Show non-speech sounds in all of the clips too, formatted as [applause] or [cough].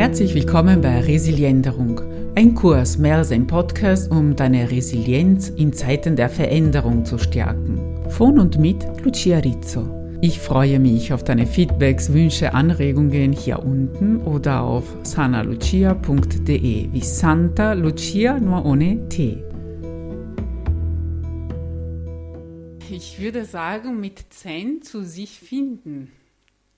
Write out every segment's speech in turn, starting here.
Herzlich willkommen bei Resilienderung, ein Kurs mehr als ein Podcast, um deine Resilienz in Zeiten der Veränderung zu stärken. Von und mit Lucia Rizzo. Ich freue mich auf deine Feedbacks, Wünsche, Anregungen hier unten oder auf sanalucia.de wie Santa Lucia nur ohne T. Ich würde sagen, mit Zen zu sich finden.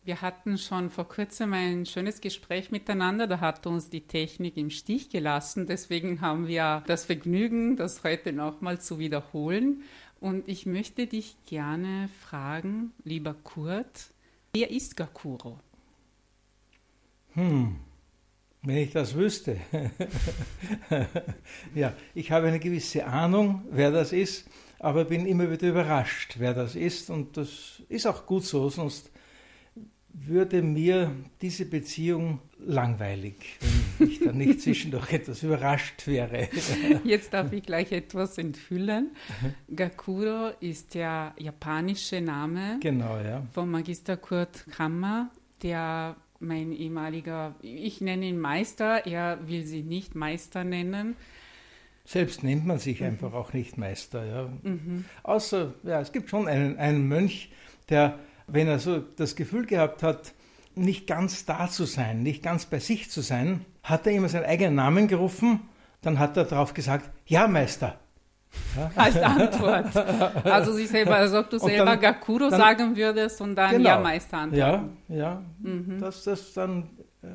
Wir hatten schon vor kurzem ein schönes Gespräch miteinander, da hat uns die Technik im Stich gelassen. Deswegen haben wir das Vergnügen, das heute nochmal zu wiederholen. Und ich möchte dich gerne fragen, lieber Kurt, wer ist Gakuro? Hm, wenn ich das wüsste. [laughs] ja, ich habe eine gewisse Ahnung, wer das ist, aber bin immer wieder überrascht, wer das ist. Und das ist auch gut so, sonst würde mir diese Beziehung langweilig, wenn ich dann nicht [laughs] zwischendurch etwas überrascht wäre. Jetzt darf ich gleich etwas enthüllen. [laughs] Gakuro ist der japanische Name genau, ja. von Magister Kurt Kammer, der mein ehemaliger, ich nenne ihn Meister, er will sich nicht Meister nennen. Selbst nennt man sich mhm. einfach auch nicht Meister. Ja. Mhm. Außer, ja, es gibt schon einen, einen Mönch, der wenn er so das Gefühl gehabt hat, nicht ganz da zu sein, nicht ganz bei sich zu sein, hat er immer seinen eigenen Namen gerufen, dann hat er darauf gesagt, ja Meister. Ja. [laughs] Als Antwort. Also sich selber, als ob du und selber dann, Gakuro dann, sagen würdest und dann genau, ja Meister antworten. Ja, ja. Mhm. Das, das dann äh,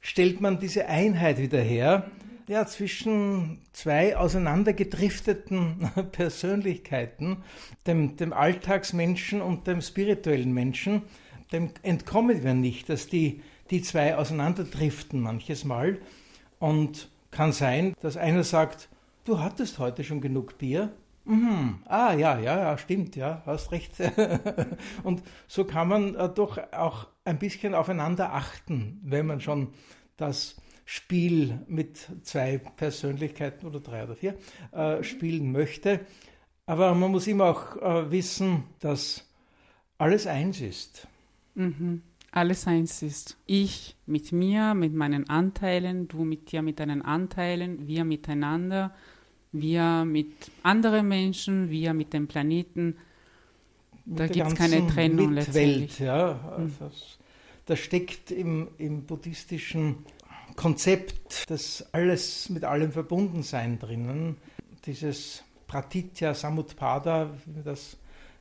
stellt man diese Einheit wieder her ja, zwischen zwei auseinandergedrifteten [laughs] Persönlichkeiten, dem, dem Alltagsmenschen und dem spirituellen Menschen, dem entkommen wir nicht, dass die, die zwei auseinanderdriften manches Mal. Und kann sein, dass einer sagt, du hattest heute schon genug Bier. Mhm. Ah, ja, ja, ja, stimmt, ja, hast recht. [laughs] und so kann man äh, doch auch ein bisschen aufeinander achten, wenn man schon das Spiel mit zwei Persönlichkeiten oder drei oder vier äh, spielen möchte. Aber man muss immer auch äh, wissen, dass alles eins ist. Mhm. Alles eins ist. Ich mit mir, mit meinen Anteilen, du mit dir mit deinen Anteilen, wir miteinander, wir mit anderen Menschen, wir mit dem Planeten. Da gibt es keine Trennung Mitwelt, letztendlich. Ja, mhm. das, das steckt im, im buddhistischen Konzept des alles mit allem verbunden sein drinnen. Dieses Pratitya Samutpada, wie das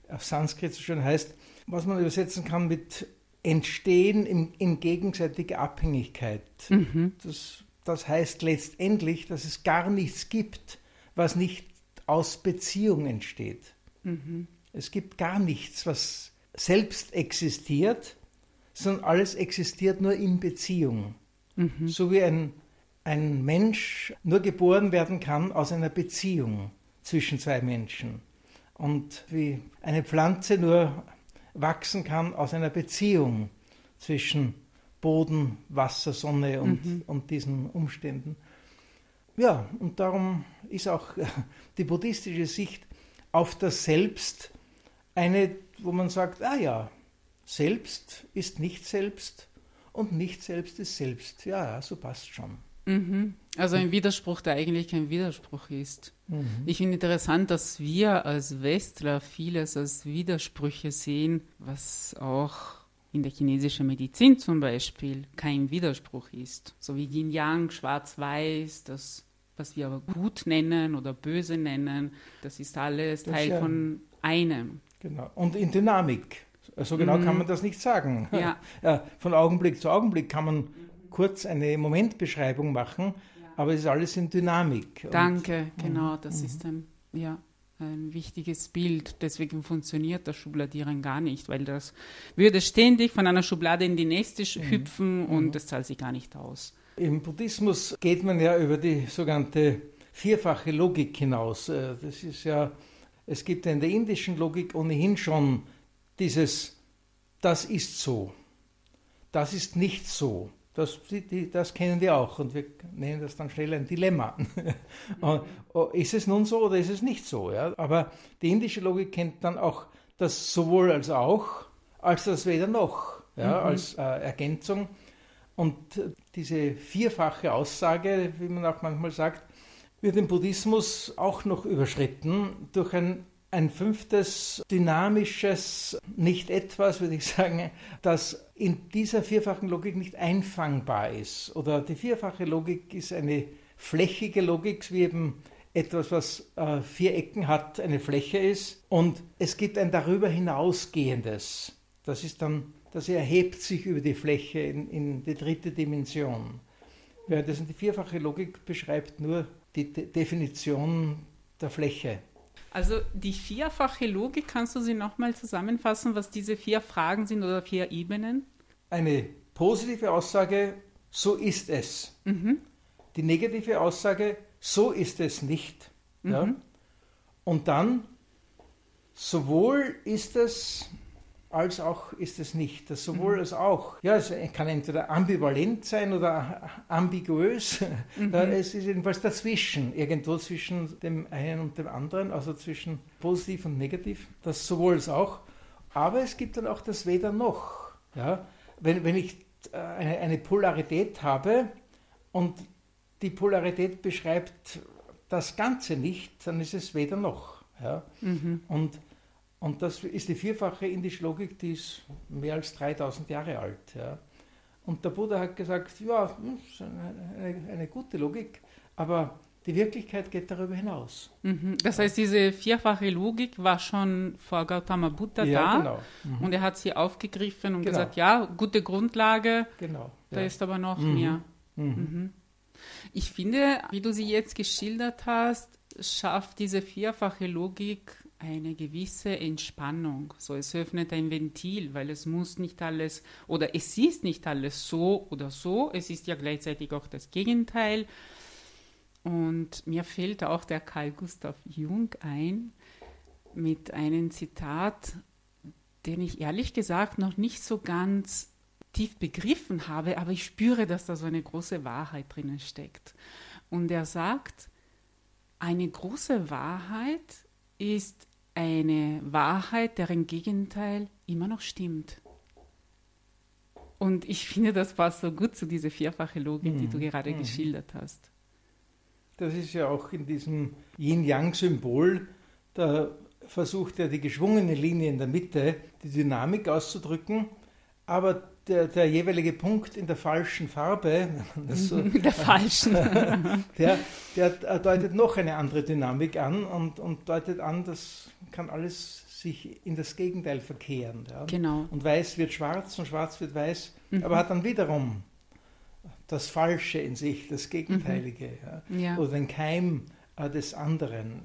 auf Sanskrit so schön heißt, was man übersetzen kann mit Entstehen in, in gegenseitiger Abhängigkeit. Mhm. Das, das heißt letztendlich, dass es gar nichts gibt, was nicht aus Beziehung entsteht. Mhm. Es gibt gar nichts, was selbst existiert, sondern alles existiert nur in Beziehung. Mhm. So wie ein, ein Mensch nur geboren werden kann aus einer Beziehung zwischen zwei Menschen. Und wie eine Pflanze nur wachsen kann aus einer Beziehung zwischen Boden, Wasser, Sonne und, mhm. und diesen Umständen. Ja, und darum ist auch [laughs] die buddhistische Sicht auf das Selbst eine, wo man sagt, ah ja, Selbst ist nicht Selbst, und nicht selbst ist selbst. Ja, so passt schon. Mhm. Also ein Widerspruch, der eigentlich kein Widerspruch ist. Mhm. Ich finde interessant, dass wir als Westler vieles als Widersprüche sehen, was auch in der chinesischen Medizin zum Beispiel kein Widerspruch ist. So wie Yin-Yang, Schwarz-Weiß, das, was wir aber gut nennen oder böse nennen, das ist alles das Teil ja, von einem. Genau. Und in Dynamik. So genau mhm. kann man das nicht sagen. [laughs] Ja. Von Augenblick zu Augenblick kann man kurz eine Momentbeschreibung machen, aber es ist alles in Dynamik. Danke, Und, genau, das mhm. ist ein, ja, ein wichtiges Bild. Deswegen funktioniert das Schubladierung gar nicht, weil das würde ständig von einer Schublade in die nächste mhm. hüpfen und mhm. das zahlt sich gar nicht aus. Im Buddhismus geht man ja über die sogenannte vierfache Logik hinaus. Äh, das ist ja, es gibt in der indischen Logik ohnehin schon dieses, das ist so, das ist nicht so. Das, die, das kennen wir auch und wir nennen das dann schnell ein Dilemma. [laughs] Oh, ist es nun so oder ist es nicht so? Ja? Aber die indische Logik kennt dann auch das sowohl als auch, als das weder noch, ja? Mhm. als äh, Ergänzung. Und diese vierfache Aussage, wie man auch manchmal sagt, wird im Buddhismus auch noch überschritten durch ein, ein fünftes dynamisches Nicht-Etwas, würde ich sagen, das in dieser vierfachen Logik nicht einfangbar ist. Oder die vierfache Logik ist eine flächige Logik, wie eben etwas, was äh, vier Ecken hat, eine Fläche ist. Und es gibt ein darüber hinausgehendes. Das ist dann, das erhebt sich über die Fläche in, in die dritte Dimension. Währenddessen die vierfache Logik beschreibt nur die De Definition der Fläche. Also die vierfache Logik, kannst du sie nochmal zusammenfassen, was diese vier Fragen sind oder vier Ebenen? Eine positive Aussage, so ist es. Mhm. Die negative Aussage, so ist es nicht. Mhm. Ja? Und dann, sowohl ist es als auch ist es nicht. Das sowohl mhm. als auch. Ja, es kann entweder ambivalent sein oder ambiguös. Mhm. Es ist jedenfalls dazwischen, irgendwo zwischen dem einen und dem anderen, also zwischen positiv und negativ. Das sowohl als auch. Aber es gibt dann auch das Weder noch. Ja? Wenn, wenn ich äh, eine, eine Polarität habe und die Polarität beschreibt das Ganze nicht, dann ist es weder noch. Ja? Mhm. Und, und das ist die vierfache indische Logik, die ist mehr als 3000 Jahre alt. Ja? Und der Buddha hat gesagt, ja, eine, eine gute Logik, aber die Wirklichkeit geht darüber hinaus. Mhm. Das heißt, diese vierfache Logik war schon vor Gautama Buddha ja, da genau. mhm. und er hat sie aufgegriffen und genau. gesagt, ja, gute Grundlage, genau. da ja. ist aber noch mhm. mehr. Mhm. Mhm. Ich finde, wie du sie jetzt geschildert hast, schafft diese vierfache Logik eine gewisse Entspannung. So, es öffnet ein Ventil, weil es muss nicht alles oder es ist nicht alles so oder so. Es ist ja gleichzeitig auch das Gegenteil. Und mir fällt auch der Karl Gustav Jung ein mit einem Zitat, den ich ehrlich gesagt noch nicht so ganz tief begriffen habe, aber ich spüre, dass da so eine große Wahrheit drinnen steckt. Und er sagt, eine große Wahrheit ist eine Wahrheit, deren Gegenteil immer noch stimmt. Und ich finde, das passt so gut zu dieser vierfache Logik, mhm. die du mhm. gerade mhm. geschildert hast. Das ist ja auch in diesem Yin-Yang-Symbol, da versucht er die geschwungene Linie in der Mitte, die Dynamik auszudrücken, aber der, der, jeweilige Punkt in der falschen Farbe, [laughs] so, [laughs] der falschen, [laughs] der, der, deutet noch eine andere Dynamik an und, und deutet an, das kann alles sich in das Gegenteil verkehren. Ja. Genau. Und weiß wird schwarz und schwarz wird weiß, mhm. aber hat dann wiederum das Falsche in sich, das Gegenteilige mhm. ja. Ja. oder den Keim äh, des anderen.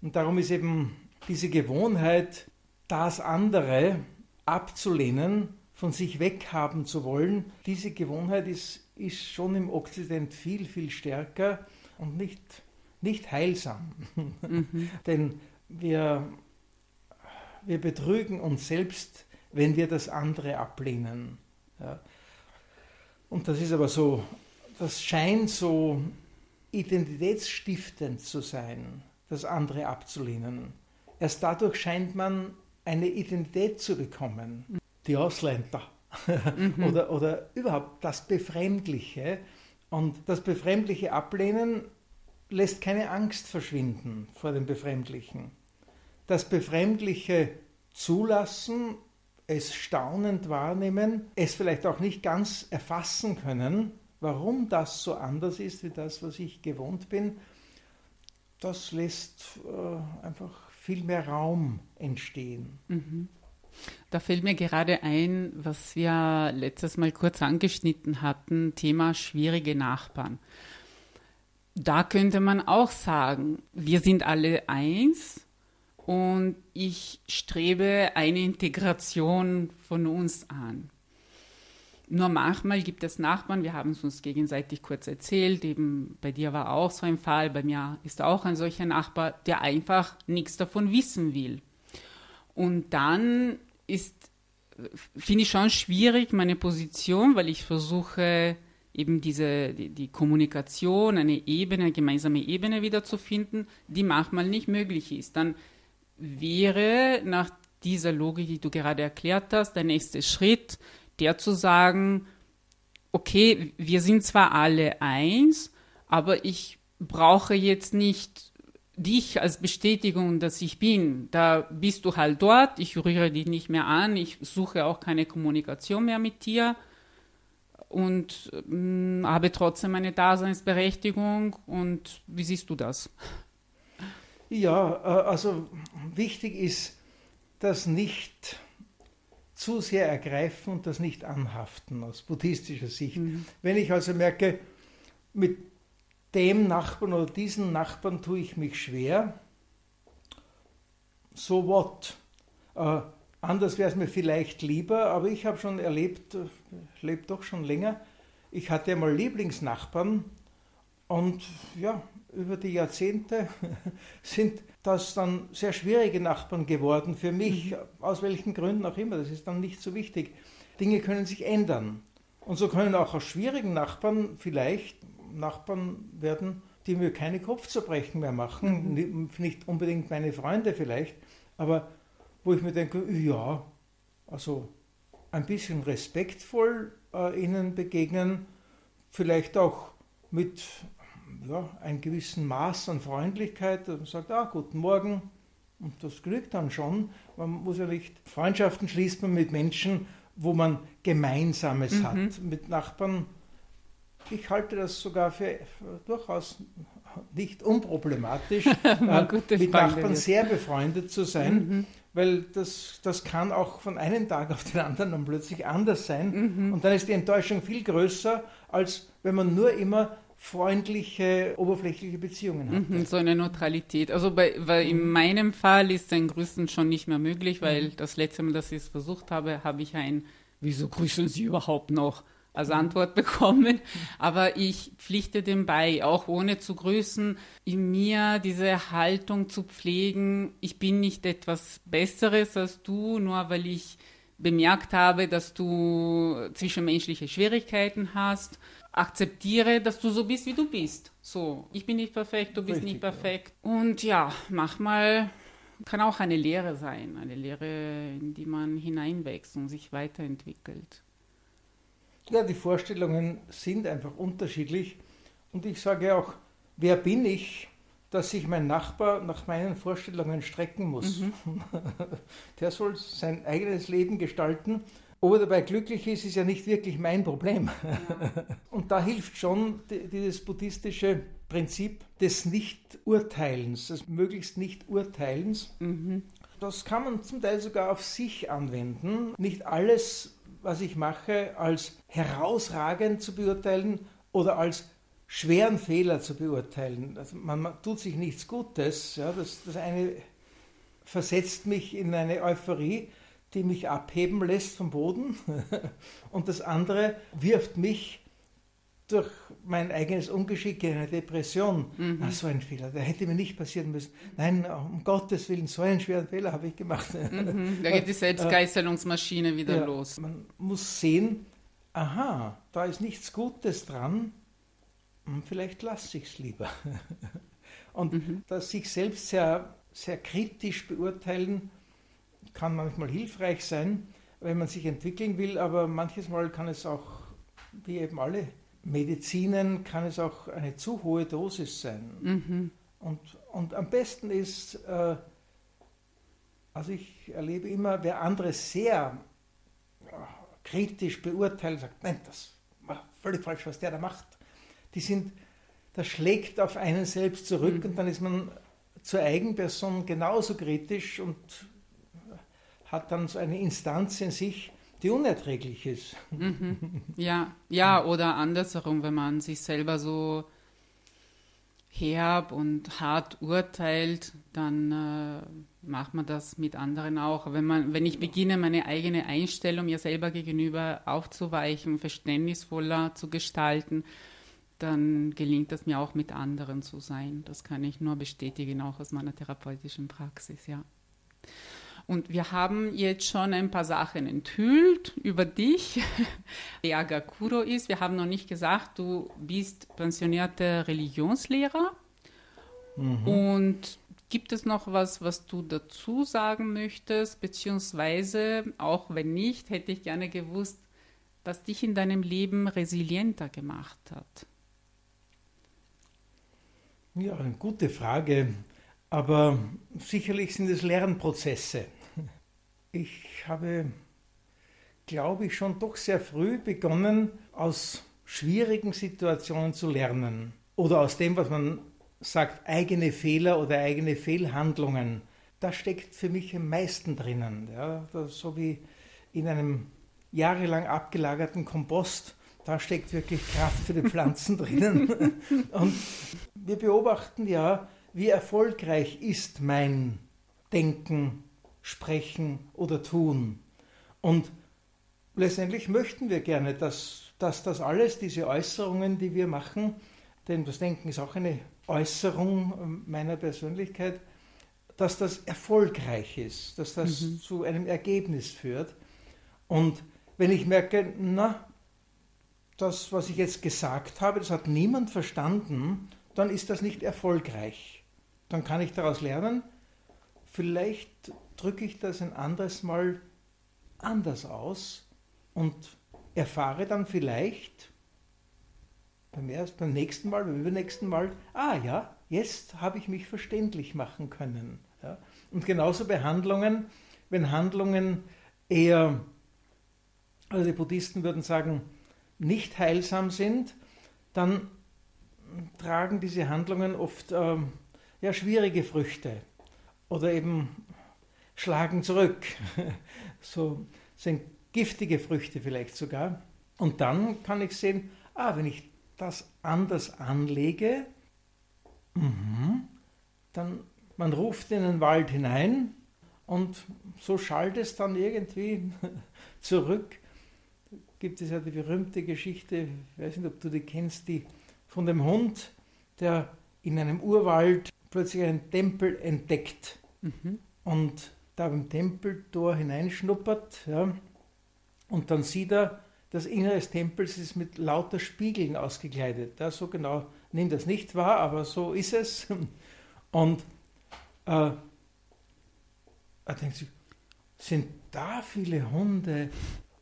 Und darum ist eben diese Gewohnheit, das andere abzulehnen, von sich weghaben zu wollen, diese Gewohnheit ist, ist schon im Okzident viel, viel stärker und nicht, nicht heilsam. Mhm. [laughs] Denn wir, wir betrügen uns selbst, wenn wir das andere ablehnen. Ja. Und das ist aber so, das scheint so identitätsstiftend zu sein, das andere abzulehnen. Erst dadurch scheint man eine Identität zu bekommen die Ausländer mhm. oder, oder überhaupt das Befremdliche. Und das Befremdliche ablehnen lässt keine Angst verschwinden vor dem Befremdlichen. Das Befremdliche zulassen, es staunend wahrnehmen, es vielleicht auch nicht ganz erfassen können, warum das so anders ist wie das, was ich gewohnt bin, das lässt äh, einfach viel mehr Raum entstehen. Mhm. Da fällt mir gerade ein, was wir letztes Mal kurz angeschnitten hatten, Thema schwierige Nachbarn. Da könnte man auch sagen, wir sind alle eins und ich strebe eine Integration von uns an. Nur manchmal gibt es Nachbarn, wir haben es uns gegenseitig kurz erzählt, eben bei dir war auch so ein Fall, bei mir ist auch ein solcher Nachbar, der einfach nichts davon wissen will. Und dann ist, finde ich schon schwierig, meine Position, weil ich versuche, eben diese, die, die, Kommunikation, eine Ebene, eine gemeinsame Ebene wiederzufinden, die manchmal nicht möglich ist. Dann wäre nach dieser Logik, die du gerade erklärt hast, der nächste Schritt, der zu sagen, okay, wir sind zwar alle eins, aber ich brauche jetzt nicht dich als Bestätigung, dass ich bin. Da bist du halt dort, ich rühre dich nicht mehr an, ich suche auch keine Kommunikation mehr mit dir und äh, habe trotzdem eine Daseinsberechtigung. Und wie siehst du das? Ja, äh, also wichtig ist, das nicht zu sehr ergreifen und das nicht anhaften aus buddhistischer Sicht. Mhm. Wenn ich also merke, mit dem Nachbarn oder diesen Nachbarn tue ich mich schwer, so what? Äh, anders wäre es mir vielleicht lieber, aber ich habe schon erlebt, ich lebe doch schon länger, ich hatte einmal Lieblingsnachbarn und ja, über die Jahrzehnte [laughs] sind das dann sehr schwierige Nachbarn geworden für mich, mhm. aus welchen Gründen auch immer, das ist dann nicht so wichtig. Dinge können sich ändern. Und so können auch aus schwierigen Nachbarn vielleicht Nachbarn werden, die mir keine Kopfzerbrechen mehr machen, mhm. nicht unbedingt meine Freunde vielleicht, aber wo ich mir denke, ja, also ein bisschen respektvoll äh, ihnen begegnen, vielleicht auch mit ja, einem gewissen Maß an Freundlichkeit und sagt, ah, guten Morgen. Und das genügt dann schon. Man muss ja nicht, Freundschaften schließt man mit Menschen, wo man Gemeinsames mhm. hat. Mit Nachbarn, ich halte das sogar für durchaus nicht unproblematisch, [laughs] äh, mit Nachbarn sehr befreundet zu sein, mhm. weil das, das kann auch von einem Tag auf den anderen dann plötzlich anders sein. Mhm. Und dann ist die Enttäuschung viel größer, als wenn man nur immer freundliche, oberflächliche Beziehungen hat. Mhm, so eine Neutralität. Also bei, weil in meinem Fall ist ein Grüßen schon nicht mehr möglich, weil mhm. das letzte Mal, dass ich es versucht habe, habe ich ein, wieso grüßen Sie überhaupt noch? Als Antwort [laughs] bekommen. Aber ich pflichte dem bei, auch ohne zu grüßen, in mir diese Haltung zu pflegen. Ich bin nicht etwas Besseres als du, nur weil ich bemerkt habe, dass du zwischenmenschliche Schwierigkeiten hast akzeptiere, dass du so bist, wie du bist. So, ich bin nicht perfekt, du bist Richtig, nicht perfekt. Ja. Und ja, manchmal kann auch eine Lehre sein, eine Lehre, in die man hineinwächst und sich weiterentwickelt. Ja, die Vorstellungen sind einfach unterschiedlich. Und ich sage auch, wer bin ich, dass sich mein Nachbar nach meinen Vorstellungen strecken muss? Mhm. [laughs] Der soll sein eigenes Leben gestalten ob er dabei glücklich ist, ist ja nicht wirklich mein Problem. Ja. [laughs] Und da hilft schon dieses buddhistische Prinzip des Nicht-Urteilens, des möglichst Nicht-Urteilens. Mhm. Das kann man zum Teil sogar auf sich anwenden. Nicht alles, was ich mache, als herausragend zu beurteilen oder als schweren Fehler zu beurteilen. Also man, tut sich nichts Gutes. Ja, das, das eine versetzt mich in eine Euphorie, die mich abheben lässt vom Boden [laughs] und das andere wirft mich durch mein eigenes Ungeschick in eine Depression. Mhm. Ach, so ein Fehler, der hätte mir nicht passieren müssen. Nein, um Gottes Willen, so einen schweren Fehler habe ich gemacht. Mhm. Da geht die [laughs] Selbstgeißelungsmaschine wieder ja, los. Man muss sehen, aha, da ist nichts Gutes dran, hm, vielleicht lasse ich es lieber. [laughs] Und mhm. das sich selbst sehr, sehr kritisch beurteilen, kann manchmal hilfreich sein, wenn man sich entwickeln will, aber manches Mal kann es auch, wie eben alle Medizinen, kann es auch eine zu hohe Dosis sein. Mhm. Und, und am besten ist, äh, also ich erlebe immer, wer andere sehr äh, kritisch beurteilt, sagt, nein, das war völlig falsch, was der da macht. Die sind, das schlägt auf einen selbst zurück mhm. und dann ist man zur Eigenperson genauso kritisch und hat dann so eine Instanz in sich, die unerträglich ist. Mhm. Ja, ja, oder andersherum, wenn man sich selber so herb und hart urteilt, dann äh, macht man das mit anderen auch. Wenn, man, wenn ich beginne, meine eigene Einstellung mir selber gegenüber aufzuweichen, verständnisvoller zu gestalten, dann gelingt es mir auch mit anderen zu sein. Das kann ich nur bestätigen, auch aus meiner therapeutischen Praxis, ja. Und wir haben jetzt schon ein paar Sachen enthüllt über dich, [laughs] wer Gakuro ist. Wir haben noch nicht gesagt, du bist pensionierter Religionslehrer. Mhm. Und gibt es noch was, was du dazu sagen möchtest? Beziehungsweise, auch wenn nicht, hätte ich gerne gewusst, was dich in deinem Leben resilienter gemacht hat? Ja, eine gute Frage, aber sicherlich sind es Lernprozesse. Ich habe, glaube ich, schon doch sehr früh begonnen, aus schwierigen Situationen zu lernen oder aus dem, was man sagt, eigene Fehler oder eigene Fehlhandlungen. Da steckt für mich am meisten drinnen. Ja, so wie in einem jahrelang abgelagerten Kompost, da steckt wirklich Kraft für die Pflanzen [laughs] drinnen. Und wir beobachten ja, wie erfolgreich ist mein Denken, Sprechen oder Tun. Und letztendlich möchten wir gerne, dass, dass das alles, diese Äußerungen, die wir machen, denn das Denken ist auch eine Äußerung meiner Persönlichkeit, dass das erfolgreich ist, dass das mhm. zu einem Ergebnis führt. Und wenn ich merke, na, das, was ich jetzt gesagt habe, das hat niemand verstanden, dann ist das nicht erfolgreich. Dann kann ich daraus lernen, vielleicht drücke ich das ein anderes Mal anders aus und erfahre dann vielleicht beim, ersten, beim nächsten Mal, beim übernächsten Mal, ah ja, jetzt habe ich mich verständlich machen können. Ja. Und genauso bei Handlungen, wenn Handlungen eher also die Buddhisten würden sagen, nicht heilsam sind, dann tragen diese Handlungen oft äh, ja, schwierige Früchte oder eben schlagen zurück. [laughs] so sind giftige Früchte vielleicht sogar. Und dann kann ich sehen, ah, wenn ich das anders anlege, mh, dann man ruft in den Wald hinein und so schallt es dann irgendwie [laughs] zurück gibt es ja die berühmte Geschichte, ich weiß nicht, ob du die kennst, die von dem Hund, der in einem Urwald plötzlich einen Tempel entdeckt mhm. und da beim Tempeltor hineinschnuppert ja, und dann sieht er, das Innere des Tempels ist mit lauter Spiegeln ausgekleidet. Ja, so genau nimmt das nicht wahr, aber so ist es. [laughs] Und äh, er denkt sich, sind da viele Hunde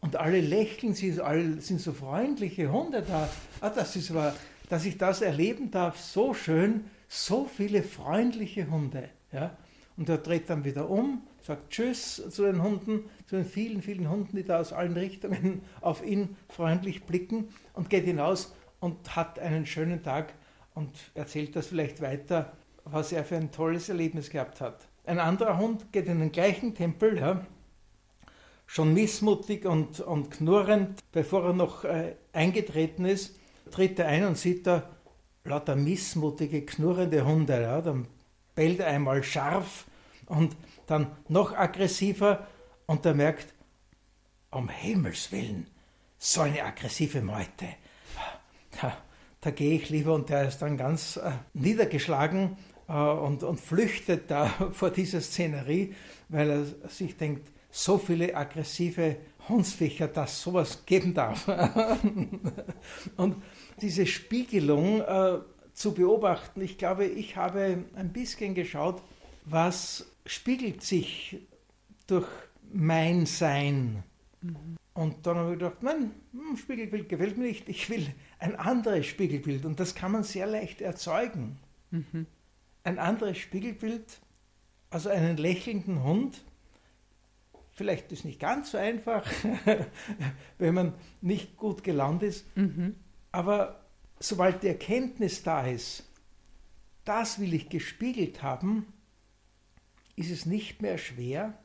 und alle lächeln, sie sind so freundliche Hunde da. Ah, das ist wahr, dass ich das erleben darf, so schön, so viele freundliche Hunde. Ja? Und er dreht dann wieder um, sagt Tschüss zu den Hunden, zu den vielen, vielen Hunden, die da aus allen Richtungen [laughs] auf ihn freundlich blicken und geht hinaus und hat einen schönen Tag und erzählt das vielleicht weiter, was er für ein tolles Erlebnis gehabt hat. Ein anderer Hund geht in den gleichen Tempel, ja, schon missmutig und, und knurrend, bevor er noch äh, eingetreten ist, tritt er ein und sieht da lauter missmutige, knurrende Hunde. Ja? Dann bellt er einmal scharf und dann noch aggressiver und er merkt, um Himmels Willen, so eine aggressive Meute. Da, da gehe ich lieber und der ist dann ganz äh, niedergeschlagen äh, und, und flüchtet da [laughs] vor dieser Szenerie, weil er sich denkt, so viele aggressive Hundsviecher, dass sowas geben darf. [laughs] und diese Spiegelung äh, zu beobachten, ich glaube, ich habe ein bisschen geschaut, was spiegelt sich durch mein Sein. Mhm. Und dann habe ich gedacht, nein, hm, Spiegelbild gefällt mir nicht, ich will ein anderes Spiegelbild. Und das kann man sehr leicht erzeugen. Mhm. Ein anderes Spiegelbild, also einen lächelnden Hund, Vielleicht ist es nicht ganz so einfach, [laughs] wenn man nicht gut gelernt ist. Mhm. Aber sobald die Erkenntnis da ist, das will ich gespiegelt haben, ist es nicht mehr schwer,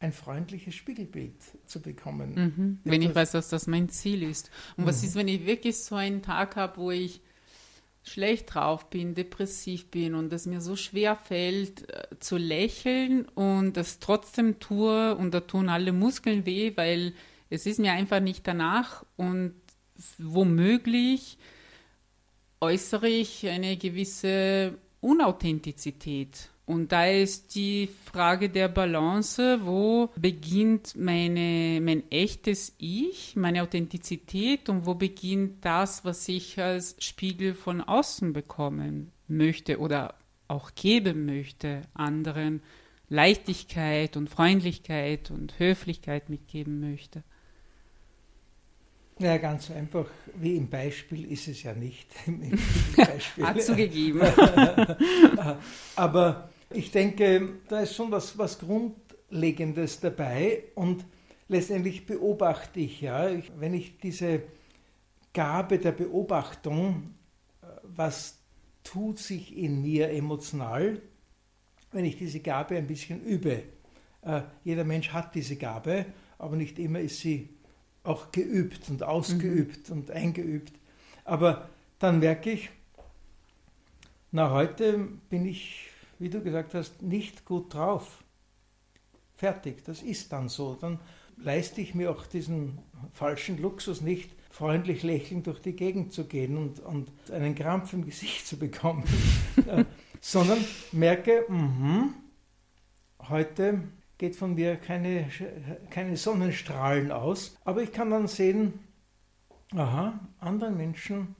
ein freundliches Spiegelbild zu bekommen. Mhm. Wenn ich weiß, dass das mein Ziel ist. Und mhm. was ist, wenn ich wirklich so einen Tag habe, wo ich schlecht drauf bin, depressiv bin und es mir so schwer fällt äh, zu lächeln und das trotzdem tue und da tun alle Muskeln weh, weil es ist mir einfach nicht danach und womöglich äußere ich eine gewisse Unauthentizität. Und da ist die Frage der Balance, wo beginnt meine, mein echtes Ich, meine Authentizität und wo beginnt das, was ich als Spiegel von außen bekommen möchte oder auch geben möchte, anderen Leichtigkeit und Freundlichkeit und Höflichkeit mitgeben möchte. Ja, ganz einfach, wie im Beispiel ist es ja nicht. [laughs] Hat zugegeben. [laughs] Aber ich denke, da ist schon was, was Grundlegendes dabei und letztendlich beobachte ich ja, wenn ich diese Gabe der Beobachtung, äh, was tut sich in mir emotional, wenn ich diese Gabe ein bisschen übe. Äh, jeder Mensch hat diese Gabe, aber nicht immer ist sie auch geübt und ausgeübt mhm. und eingeübt. Aber dann merke ich, na heute bin ich, wie du gesagt hast, nicht gut drauf. Fertig, das ist dann so. Dann leiste ich mir auch diesen falschen Luxus nicht, freundlich lächelnd durch die Gegend zu gehen und, und einen Krampf im Gesicht zu bekommen, [laughs] äh, sondern merke, mh, heute geht von mir keine, keine Sonnenstrahlen aus, aber ich kann dann sehen, aha, anderen Menschen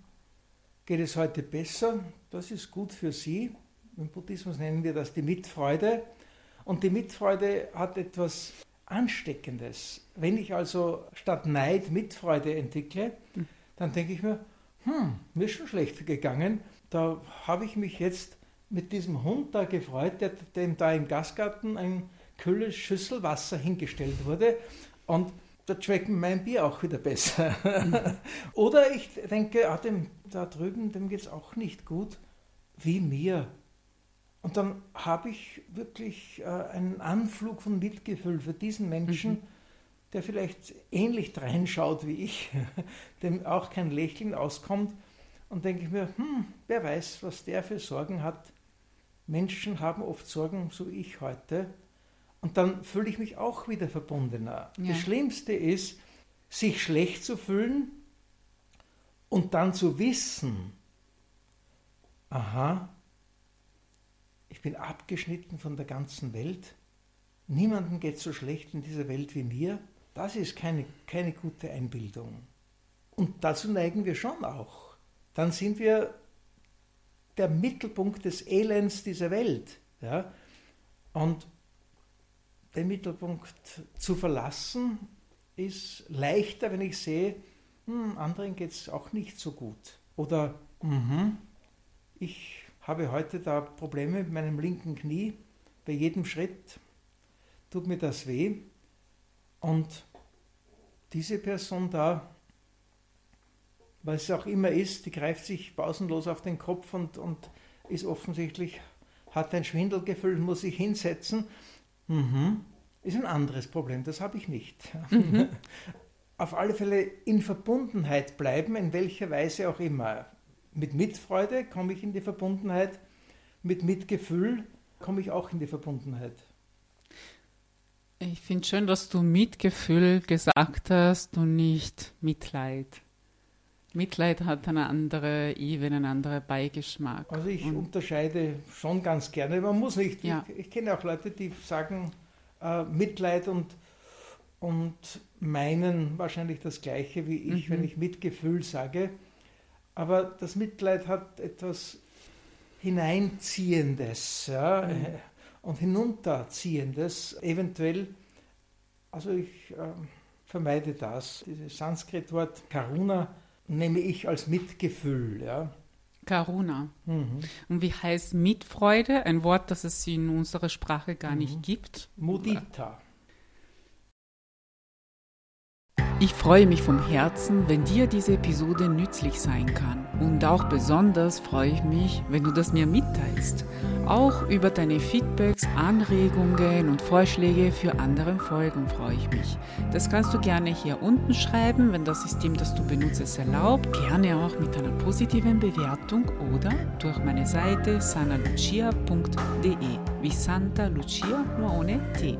geht es heute besser, das ist gut für sie. Im Buddhismus nennen wir das die Mitfreude. Und die Mitfreude hat etwas Ansteckendes. Wenn ich also statt Neid Mitfreude entwickle, dann denke ich mir, hm, mir ist schon schlecht gegangen. Da habe ich mich jetzt mit diesem Hund da gefreut, der, dem da im Gastgarten ein kühles Schüssel Wasser hingestellt wurde. Und da schmeckt mein Bier auch wieder besser. [laughs] Oder ich denke, ah, dem da drüben, dem geht es auch nicht gut wie mir. Und dann habe ich wirklich äh, einen Anflug von Mitgefühl für diesen Menschen, mhm. der vielleicht ähnlich reinschaut wie ich, [laughs] dem auch kein Lächeln auskommt. Und denke ich mir, hm, wer weiß, was der für Sorgen hat. Menschen haben oft Sorgen, so ich heute. Und dann fühle ich mich auch wieder verbundener. Ja. Das Schlimmste ist, sich schlecht zu fühlen und dann zu wissen, aha, ich bin abgeschnitten von der ganzen Welt. Niemandem geht so schlecht in dieser Welt wie mir. Das ist keine, keine gute Einbildung. Und dazu neigen wir schon auch. Dann sind wir der Mittelpunkt des Elends dieser Welt. Ja? Und den Mittelpunkt zu verlassen ist leichter, wenn ich sehe, hm, anderen geht es auch nicht so gut. Oder mh, ich habe heute da Probleme mit meinem linken Knie. Bei jedem Schritt tut mir das weh. Und diese Person da, was es auch immer ist, die greift sich pausenlos auf den Kopf und, und ist offensichtlich, hat ein Schwindelgefühl, muss sich hinsetzen. Mhm. Ist ein anderes Problem, das habe ich nicht. Mhm. [laughs] auf alle Fälle in Verbundenheit bleiben, in welcher Weise auch immer mit Mitfreude komme ich in die Verbundenheit, mit Mitgefühl komme ich auch in die Verbundenheit. Ich finde schön, dass du Mitgefühl gesagt hast und nicht Mitleid. Mitleid hat eine andere Ebene, einen anderen Beigeschmack. Also ich und unterscheide schon ganz gerne. Man muss nicht. Ja. Ich, ich, kenne auch Leute, die sagen äh, Mitleid und, und meinen wahrscheinlich das Gleiche wie ich, mhm. wenn ich Mitgefühl sage. Aber das Mitleid hat etwas Hineinziehendes ja, mhm. und Hinunterziehendes. Eventuell, also ich äh, vermeide das. Dieses Sanskrit-Wort Karuna nehme ich als Mitgefühl. Ja. Karuna. Mhm. Und wie heißt Mitfreude? Ein Wort, das es in unserer Sprache gar mhm. nicht gibt. Mudita. Ich freue mich vom Herzen, wenn dir diese Episode nützlich sein kann. Und auch besonders freue ich mich, wenn du das mir mitteilst. Auch über deine Feedbacks, Anregungen und Vorschläge für andere Folgen freue ich mich. Das kannst du gerne hier unten schreiben, wenn das System, das du benutzt, es erlaubt. Gerne auch mit einer positiven Bewertung oder durch meine Seite sanalucia.de wie Santa Lucia nur ohne T.